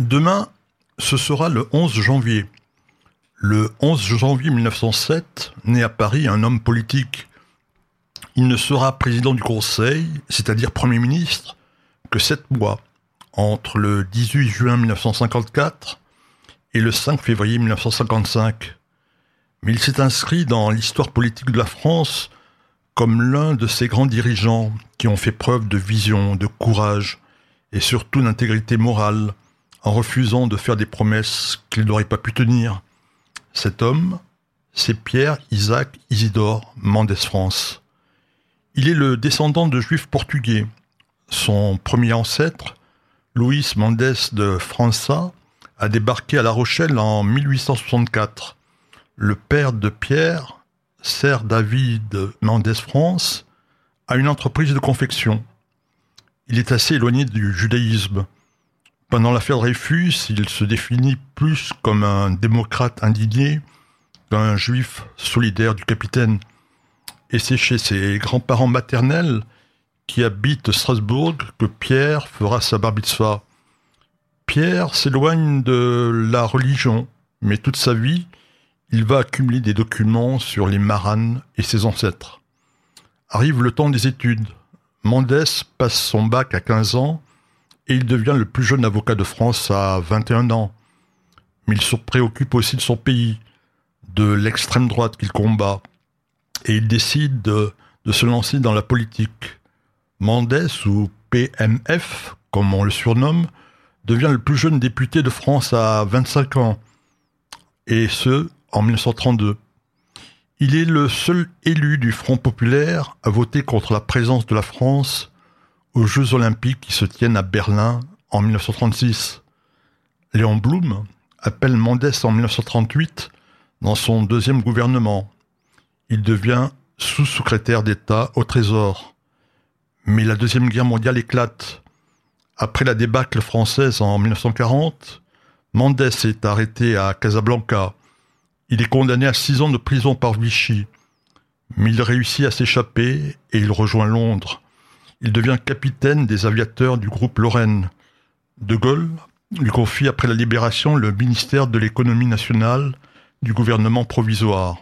Demain, ce sera le 11 janvier. Le 11 janvier 1907, né à Paris un homme politique. Il ne sera président du Conseil, c'est-à-dire Premier ministre, que sept mois, entre le 18 juin 1954 et le 5 février 1955. Mais il s'est inscrit dans l'histoire politique de la France comme l'un de ces grands dirigeants qui ont fait preuve de vision, de courage et surtout d'intégrité morale en refusant de faire des promesses qu'il n'aurait pas pu tenir. Cet homme, c'est Pierre Isaac Isidore Mendès France. Il est le descendant de juifs portugais. Son premier ancêtre, Louis Mendes de França, a débarqué à La Rochelle en 1864. Le père de Pierre, Sir David Mendes France, a une entreprise de confection. Il est assez éloigné du judaïsme. Pendant l'affaire Dreyfus, il se définit plus comme un démocrate indigné qu'un juif solidaire du capitaine. Et c'est chez ses grands-parents maternels qui habitent Strasbourg que Pierre fera sa bar Pierre s'éloigne de la religion, mais toute sa vie, il va accumuler des documents sur les Maranes et ses ancêtres. Arrive le temps des études. Mendès passe son bac à 15 ans et il devient le plus jeune avocat de France à 21 ans. Mais il se préoccupe aussi de son pays, de l'extrême droite qu'il combat, et il décide de, se lancer dans la politique. Mendès, ou PMF, comme on le surnomme, devient le plus jeune député de France à 25 ans, et ce, en 1932. Il est le seul élu du Front populaire à voter contre la présence de la France aux Jeux olympiques qui se tiennent à Berlin en 1936. Léon Blum appelle Mendès en 1938 dans son deuxième gouvernement. Il devient sous-secrétaire d'État au Trésor. Mais la Deuxième Guerre mondiale éclate. Après la débâcle française en 1940, Mendès est arrêté à Casablanca. Il est condamné à six ans de prison par Vichy. Mais il réussit à s'échapper et il rejoint Londres. Il devient capitaine des aviateurs du groupe Lorraine. De Gaulle lui confie après la libération le ministère de l'économie nationale du gouvernement provisoire.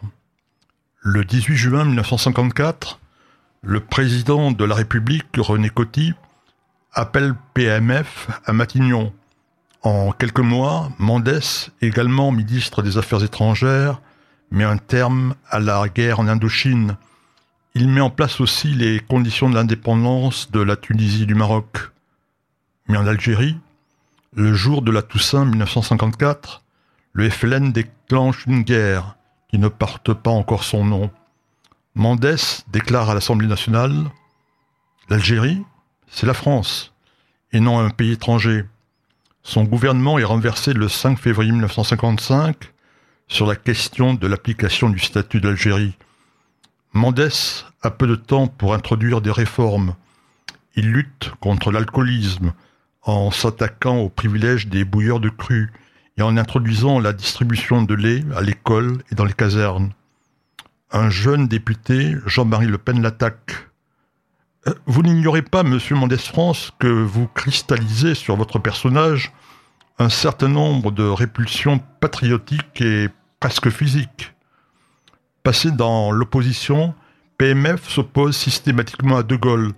Le 18 juin 1954, le président de la République, René Coty, appelle PMF à Matignon. En quelques mois, Mendès, également ministre des Affaires étrangères, met un terme à la guerre en Indochine il met en place aussi les conditions de l'indépendance de la Tunisie et du Maroc. Mais en Algérie, le jour de la Toussaint 1954, le FLN déclenche une guerre qui ne porte pas encore son nom. Mendès déclare à l'Assemblée nationale L'Algérie, c'est la France, et non un pays étranger. Son gouvernement est renversé le 5 février 1955 sur la question de l'application du statut d'Algérie. Mendès a peu de temps pour introduire des réformes. Il lutte contre l'alcoolisme en s'attaquant aux privilèges des bouilleurs de cru et en introduisant la distribution de lait à l'école et dans les casernes. Un jeune député, Jean-Marie Le Pen, l'attaque. Euh, vous n'ignorez pas, monsieur Mendès France, que vous cristallisez sur votre personnage un certain nombre de répulsions patriotiques et presque physiques. Passé dans l'opposition, PMF s'oppose systématiquement à De Gaulle,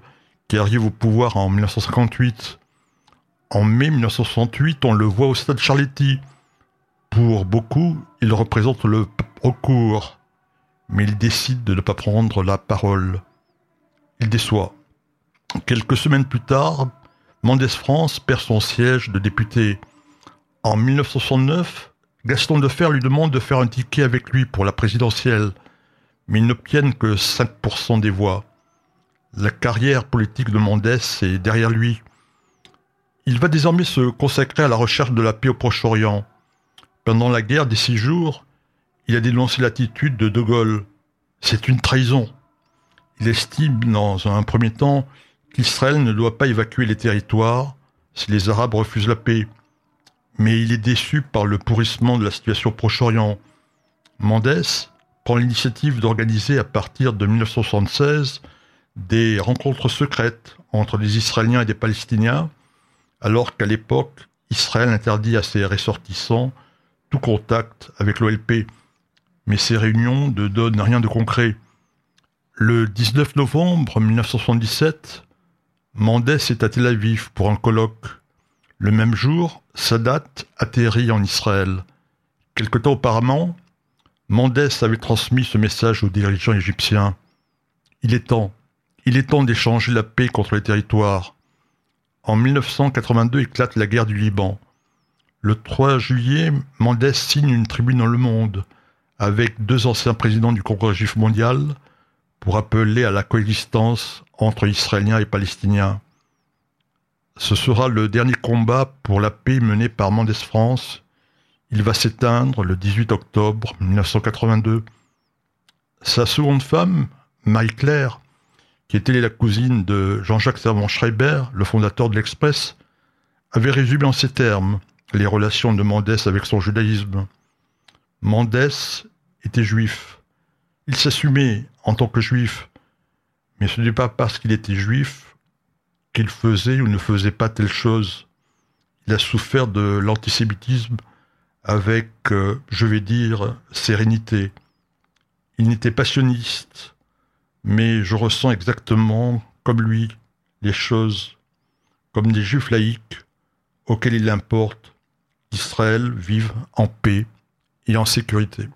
qui arrive au pouvoir en 1958. En mai 1968, on le voit au stade Charletti. Pour beaucoup, il représente le recours, mais il décide de ne pas prendre la parole. Il déçoit. Quelques semaines plus tard, Mendès France perd son siège de député. En 1969, Gaston Defer lui demande de faire un ticket avec lui pour la présidentielle, mais ils n'obtiennent que 5% des voix. La carrière politique de Mendès est derrière lui. Il va désormais se consacrer à la recherche de la paix au Proche-Orient. Pendant la guerre des six jours, il a dénoncé l'attitude de De Gaulle. C'est une trahison. Il estime, dans un premier temps, qu'Israël ne doit pas évacuer les territoires si les Arabes refusent la paix mais il est déçu par le pourrissement de la situation au Proche-Orient. Mendès prend l'initiative d'organiser à partir de 1976 des rencontres secrètes entre des Israéliens et des Palestiniens, alors qu'à l'époque, Israël interdit à ses ressortissants tout contact avec l'OLP, mais ces réunions ne donnent rien de concret. Le 19 novembre 1977, Mendes est à Tel Aviv pour un colloque. Le même jour, Sadat atterrit en Israël. Quelque temps auparavant, Mendes avait transmis ce message aux dirigeants égyptiens. Il est temps, il est temps d'échanger la paix contre les territoires. En 1982 éclate la guerre du Liban. Le 3 juillet, Mendes signe une tribune dans Le Monde avec deux anciens présidents du Congrès juif mondial pour appeler à la coexistence entre Israéliens et Palestiniens. Ce sera le dernier combat pour la paix mené par Mendes France. Il va s'éteindre le 18 octobre 1982. Sa seconde femme, Marie-Claire, qui était la cousine de Jean-Jacques Servan Schreiber, le fondateur de l'Express, avait résumé en ces termes les relations de Mendes avec son judaïsme. Mendes était juif. Il s'assumait en tant que juif, mais ce n'est pas parce qu'il était juif qu'il faisait ou ne faisait pas telle chose. Il a souffert de l'antisémitisme avec, euh, je vais dire, sérénité. Il n'était passionniste, mais je ressens exactement, comme lui, les choses, comme des juifs laïcs auxquels il importe qu'Israël vive en paix et en sécurité.